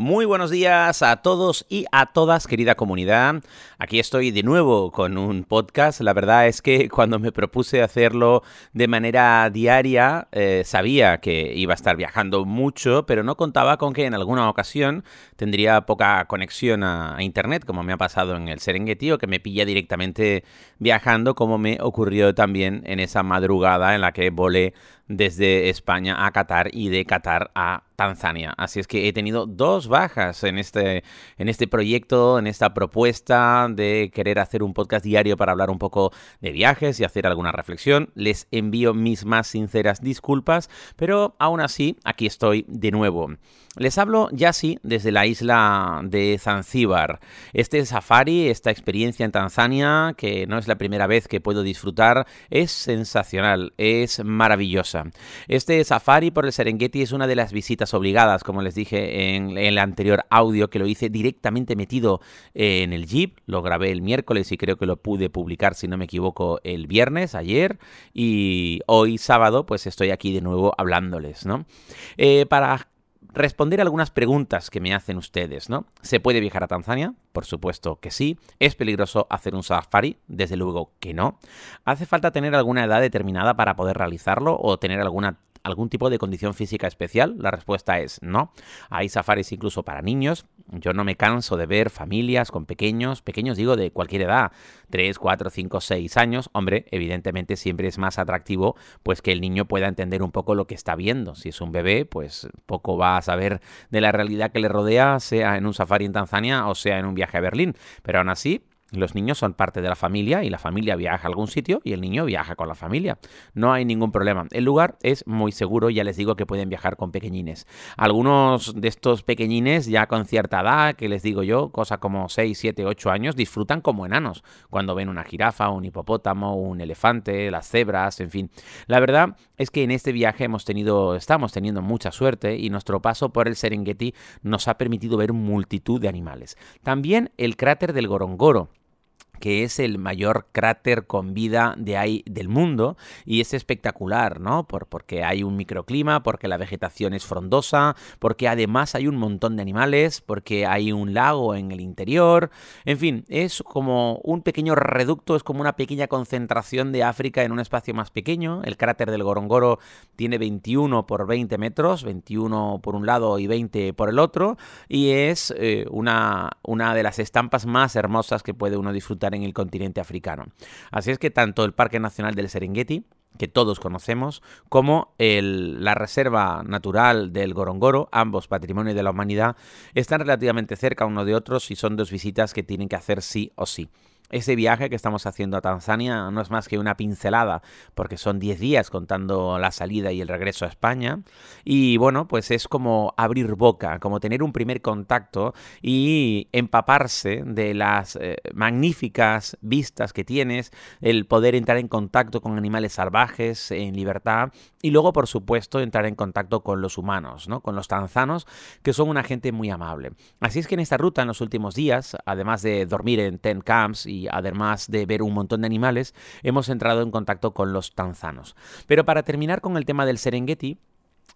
Muy buenos días a todos y a todas, querida comunidad. Aquí estoy de nuevo con un podcast. La verdad es que cuando me propuse hacerlo de manera diaria, eh, sabía que iba a estar viajando mucho, pero no contaba con que en alguna ocasión tendría poca conexión a, a Internet, como me ha pasado en el Serengeti, o que me pilla directamente viajando, como me ocurrió también en esa madrugada en la que volé desde España a Qatar y de Qatar a Tanzania. Así es que he tenido dos bajas en este, en este proyecto, en esta propuesta de querer hacer un podcast diario para hablar un poco de viajes y hacer alguna reflexión. Les envío mis más sinceras disculpas, pero aún así aquí estoy de nuevo. Les hablo ya sí desde la isla de Zanzíbar. Este safari, esta experiencia en Tanzania, que no es la primera vez que puedo disfrutar, es sensacional, es maravillosa. Este safari por el Serengeti es una de las visitas obligadas, como les dije en el anterior audio, que lo hice directamente metido en el jeep. Lo grabé el miércoles y creo que lo pude publicar, si no me equivoco, el viernes, ayer. Y hoy sábado, pues estoy aquí de nuevo hablándoles, ¿no? Eh, para responder algunas preguntas que me hacen ustedes, ¿no? ¿Se puede viajar a Tanzania? Por supuesto que sí. ¿Es peligroso hacer un safari? Desde luego que no. ¿Hace falta tener alguna edad determinada para poder realizarlo o tener algún tipo de condición física especial? La respuesta es no. Hay safaris incluso para niños. Yo no me canso de ver familias con pequeños, pequeños digo de cualquier edad, 3, 4, 5, 6 años. Hombre, evidentemente siempre es más atractivo pues que el niño pueda entender un poco lo que está viendo. Si es un bebé, pues poco va a saber de la realidad que le rodea, sea en un safari en Tanzania o sea en un viaje a Berlín. Pero aún así, los niños son parte de la familia y la familia viaja a algún sitio y el niño viaja con la familia. No hay ningún problema. El lugar es muy seguro, ya les digo que pueden viajar con pequeñines. Algunos de estos pequeñines ya con cierta edad, que les digo yo, cosa como 6, 7, 8 años, disfrutan como enanos cuando ven una jirafa, un hipopótamo, un elefante, las cebras, en fin. La verdad es que en este viaje hemos tenido, estamos teniendo mucha suerte y nuestro paso por el Serengeti nos ha permitido ver multitud de animales. También el cráter del Gorongoro que es el mayor cráter con vida de ahí del mundo y es espectacular, ¿no? Por, porque hay un microclima, porque la vegetación es frondosa, porque además hay un montón de animales, porque hay un lago en el interior, en fin, es como un pequeño reducto, es como una pequeña concentración de África en un espacio más pequeño. El cráter del Gorongoro tiene 21 por 20 metros, 21 por un lado y 20 por el otro, y es eh, una, una de las estampas más hermosas que puede uno disfrutar en el continente africano. Así es que tanto el Parque Nacional del Serengeti, que todos conocemos, como la Reserva Natural del Gorongoro, ambos patrimonio de la humanidad, están relativamente cerca uno de otros y son dos visitas que tienen que hacer sí o sí. Ese viaje que estamos haciendo a Tanzania no es más que una pincelada, porque son 10 días contando la salida y el regreso a España. Y bueno, pues es como abrir boca, como tener un primer contacto y empaparse de las eh, magníficas vistas que tienes, el poder entrar en contacto con animales salvajes en libertad y luego, por supuesto, entrar en contacto con los humanos, ¿no? con los tanzanos, que son una gente muy amable. Así es que en esta ruta, en los últimos días, además de dormir en ten camps y además de ver un montón de animales, hemos entrado en contacto con los tanzanos. Pero para terminar con el tema del Serengeti,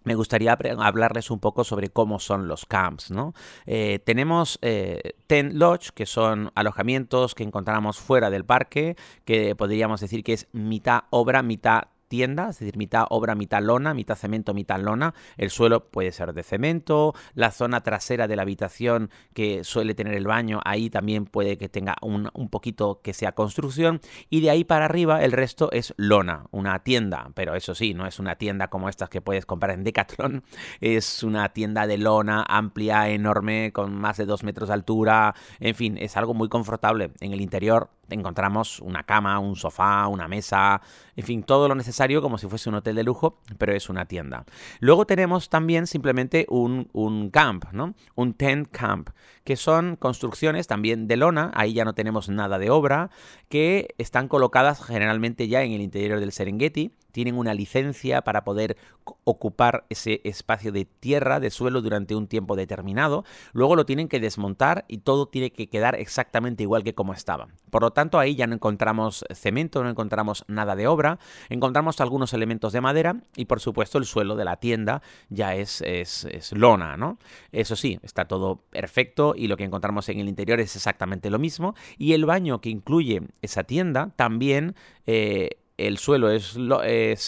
me gustaría hablarles un poco sobre cómo son los camps, ¿no? Eh, tenemos eh, Tent Lodge, que son alojamientos que encontramos fuera del parque, que podríamos decir que es mitad obra, mitad tienda, es decir, mitad obra, mitad lona, mitad cemento, mitad lona. El suelo puede ser de cemento, la zona trasera de la habitación que suele tener el baño, ahí también puede que tenga un, un poquito que sea construcción. Y de ahí para arriba el resto es lona, una tienda, pero eso sí, no es una tienda como estas que puedes comprar en Decathlon, es una tienda de lona amplia, enorme, con más de dos metros de altura, en fin, es algo muy confortable. En el interior encontramos una cama, un sofá, una mesa, en fin, todo lo necesario como si fuese un hotel de lujo, pero es una tienda. Luego tenemos también simplemente un, un camp, ¿no? Un tent camp, que son construcciones también de lona, ahí ya no tenemos nada de obra, que están colocadas generalmente ya en el interior del Serengeti, tienen una licencia para poder ocupar ese espacio de tierra, de suelo durante un tiempo determinado, luego lo tienen que desmontar y todo tiene que quedar exactamente igual que como estaba. Por lo tanto, ahí ya no encontramos cemento, no encontramos nada de obra, encontramos algunos elementos de madera y por supuesto el suelo de la tienda ya es, es, lona, ¿no? Eso sí, está todo perfecto y lo que encontramos en el interior es exactamente lo mismo y el baño que incluye esa tienda también... Eh, el suelo es,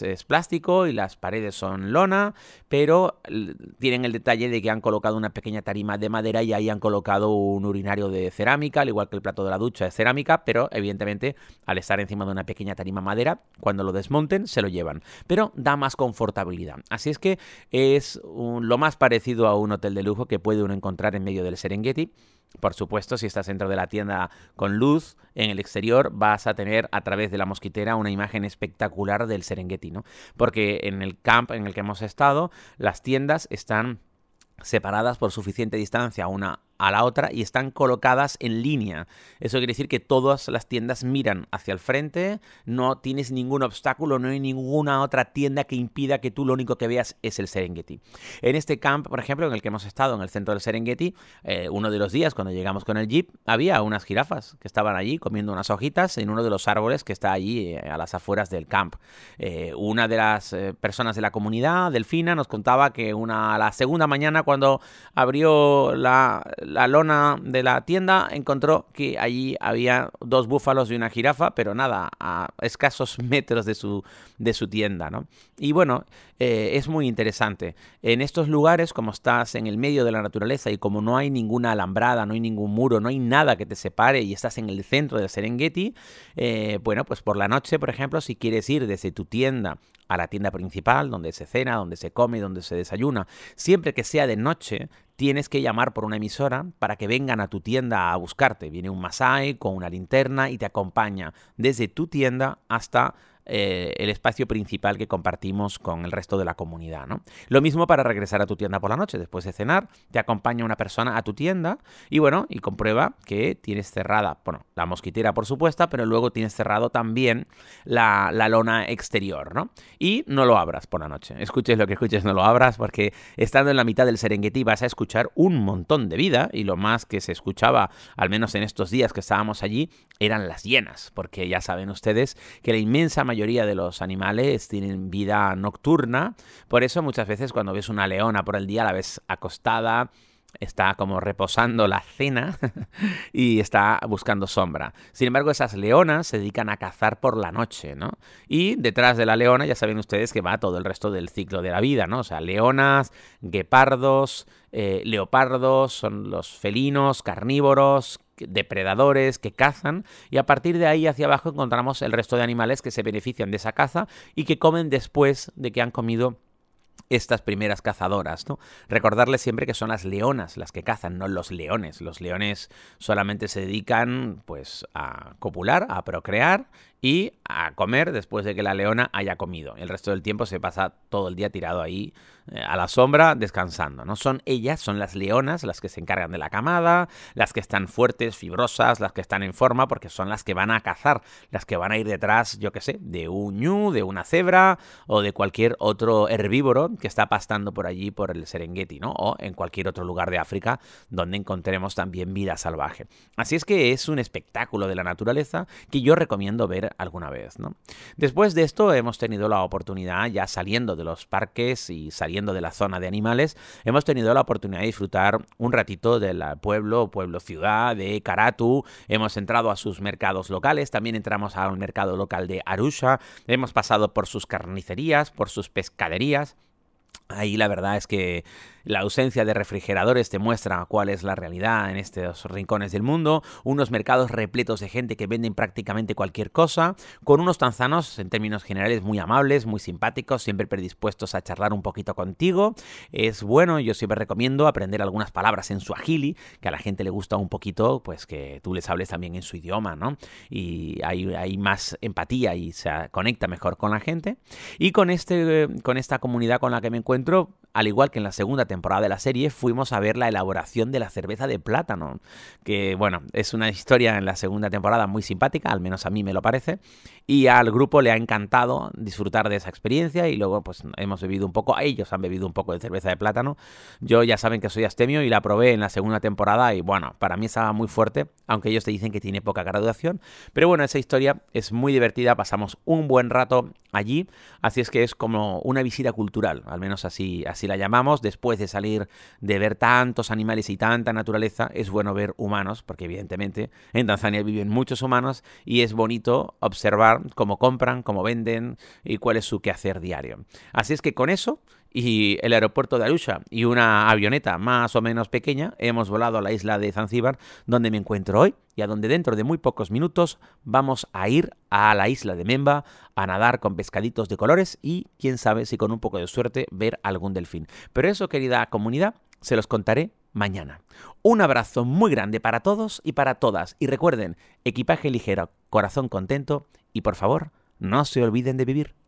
es, plástico y las paredes son lona, pero tienen el detalle de que han colocado una pequeña tarima de madera y ahí han colocado un urinario de cerámica, al igual que el plato de la ducha es cerámica, pero evidentemente al estar encima de una pequeña tarima madera, cuando lo desmonten se lo llevan, pero da más confortabilidad. Así es que es lo más parecido a un hotel de lujo que puede uno encontrar en medio del Serengeti por supuesto, si estás dentro de la tienda con luz, en el exterior vas a tener a través de la mosquitera una imagen espectacular del Serengeti, ¿no? Porque en el camp en el que hemos estado, las tiendas están separadas por suficiente distancia una a la otra y están colocadas en línea. Eso quiere decir que todas las tiendas miran hacia el frente, no tienes ningún obstáculo, no hay ninguna otra tienda que impida que tú lo único que veas es el Serengeti. En este camp, por ejemplo, en el que hemos estado, en el centro del Serengeti, eh, uno de los días cuando llegamos con el jeep, había unas jirafas que estaban allí comiendo unas hojitas en uno de los árboles que está allí eh, a las afueras del camp. Eh, una de las personas de la comunidad, Delfina, nos contaba que una, la segunda mañana cuando abrió la la lona de la tienda encontró que allí había dos búfalos y una jirafa, pero nada, a escasos metros de su, de su tienda, ¿no? Y bueno, eh, es muy interesante. En estos lugares, como estás en el medio de la naturaleza y como no hay ninguna alambrada, no hay ningún muro, no hay nada que te separe y estás en el centro del Serengeti, eh, bueno, pues por la noche, por ejemplo, si quieres ir desde tu tienda a la tienda principal, donde se cena, donde se come, donde se desayuna, siempre que sea de noche, tienes que llamar por una emisora para que vengan a tu tienda a buscarte. Viene un Masai con una linterna y te acompaña desde tu tienda hasta eh, el espacio principal que compartimos con el resto de la comunidad. ¿no? Lo mismo para regresar a tu tienda por la noche, después de cenar, te acompaña una persona a tu tienda y bueno, y comprueba que tienes cerrada, bueno, la mosquitera por supuesto, pero luego tienes cerrado también la, lona exterior, ¿no? Y no lo abras por la noche. Escuches lo que escuches, no lo abras, porque estando en la mitad del Serengeti vas a escuchar un montón de vida y lo más que se escuchaba, al menos en estos días que estábamos allí, eran las hienas, porque ya saben ustedes que la inmensa mayoría mayoría de los animales tienen vida nocturna, por eso muchas veces cuando ves una leona por el día la ves acostada, está como reposando la cena y está buscando sombra. Sin embargo, esas leonas se dedican a cazar por la noche, ¿no? Y detrás de la leona ya saben ustedes que va todo el resto del ciclo de la vida, ¿no? O sea, leonas, guepardos, eh, leopardos, son los felinos, carnívoros, depredadores que cazan y a partir de ahí hacia abajo encontramos el resto de animales que se benefician de esa caza y que comen después de que han comido estas primeras cazadoras, ¿no? Recordarles siempre que son las leonas las que cazan, no los leones. Los leones solamente se dedican pues a copular, a procrear y a comer después de que la leona haya comido. El resto del tiempo se pasa todo el día tirado ahí eh, a la sombra descansando. No son ellas, son las leonas las que se encargan de la camada, las que están fuertes, fibrosas, las que están en forma, porque son las que van a cazar, las que van a ir detrás, yo qué sé, de un ñu, de una cebra o de cualquier otro herbívoro que está pastando por allí por el Serengeti, ¿no? O en cualquier otro lugar de África donde encontremos también vida salvaje. Así es que es un espectáculo de la naturaleza que yo recomiendo ver alguna vez. ¿no? Después de esto hemos tenido la oportunidad, ya saliendo de los parques y saliendo de la zona de animales, hemos tenido la oportunidad de disfrutar un ratito del pueblo, pueblo ciudad de Karatu, hemos entrado a sus mercados locales, también entramos al mercado local de Arusha, hemos pasado por sus carnicerías, por sus pescaderías. Ahí la verdad es que la ausencia de refrigeradores te muestra cuál es la realidad en estos rincones del mundo, unos mercados repletos de gente que venden prácticamente cualquier cosa, con unos tanzanos en términos generales muy amables, muy simpáticos, siempre predispuestos a charlar un poquito contigo. Es bueno, yo siempre recomiendo aprender algunas palabras en su agili, que a la gente le gusta un poquito, pues que tú les hables también en su idioma, ¿no? Y hay, hay más empatía y se conecta mejor con la gente. Y con, este, con esta comunidad con la que me encuentro, al igual que en la segunda temporada de la serie, fuimos a ver la elaboración de la cerveza de plátano, que bueno, es una historia en la segunda temporada muy simpática, al menos a mí me lo parece, y al grupo le ha encantado disfrutar de esa experiencia y luego pues hemos bebido un poco, ellos han bebido un poco de cerveza de plátano. Yo ya saben que soy astemio y la probé en la segunda temporada y bueno, para mí estaba muy fuerte, aunque ellos te dicen que tiene poca graduación. Pero bueno, esa historia es muy divertida, pasamos un buen rato allí, así es que es como una visita cultural, al menos así, la llamamos, después de salir de ver tantos animales y tanta naturaleza, es bueno ver humanos, porque evidentemente en Tanzania viven muchos humanos y es bonito observar cómo compran, cómo venden y cuál es su quehacer diario. Así es que con eso y el aeropuerto de Arusha y una avioneta más o menos pequeña, hemos volado a la isla de Zanzíbar, donde me encuentro hoy y a donde dentro de muy pocos minutos vamos a ir a la isla de Memba a nadar con pescaditos de colores y quién sabe si con un poco de suerte ver algún delfín. Pero eso, querida comunidad, se los contaré mañana. Un abrazo muy grande para todos y para todas y recuerden, equipaje ligero, corazón contento y por favor, no se olviden de vivir.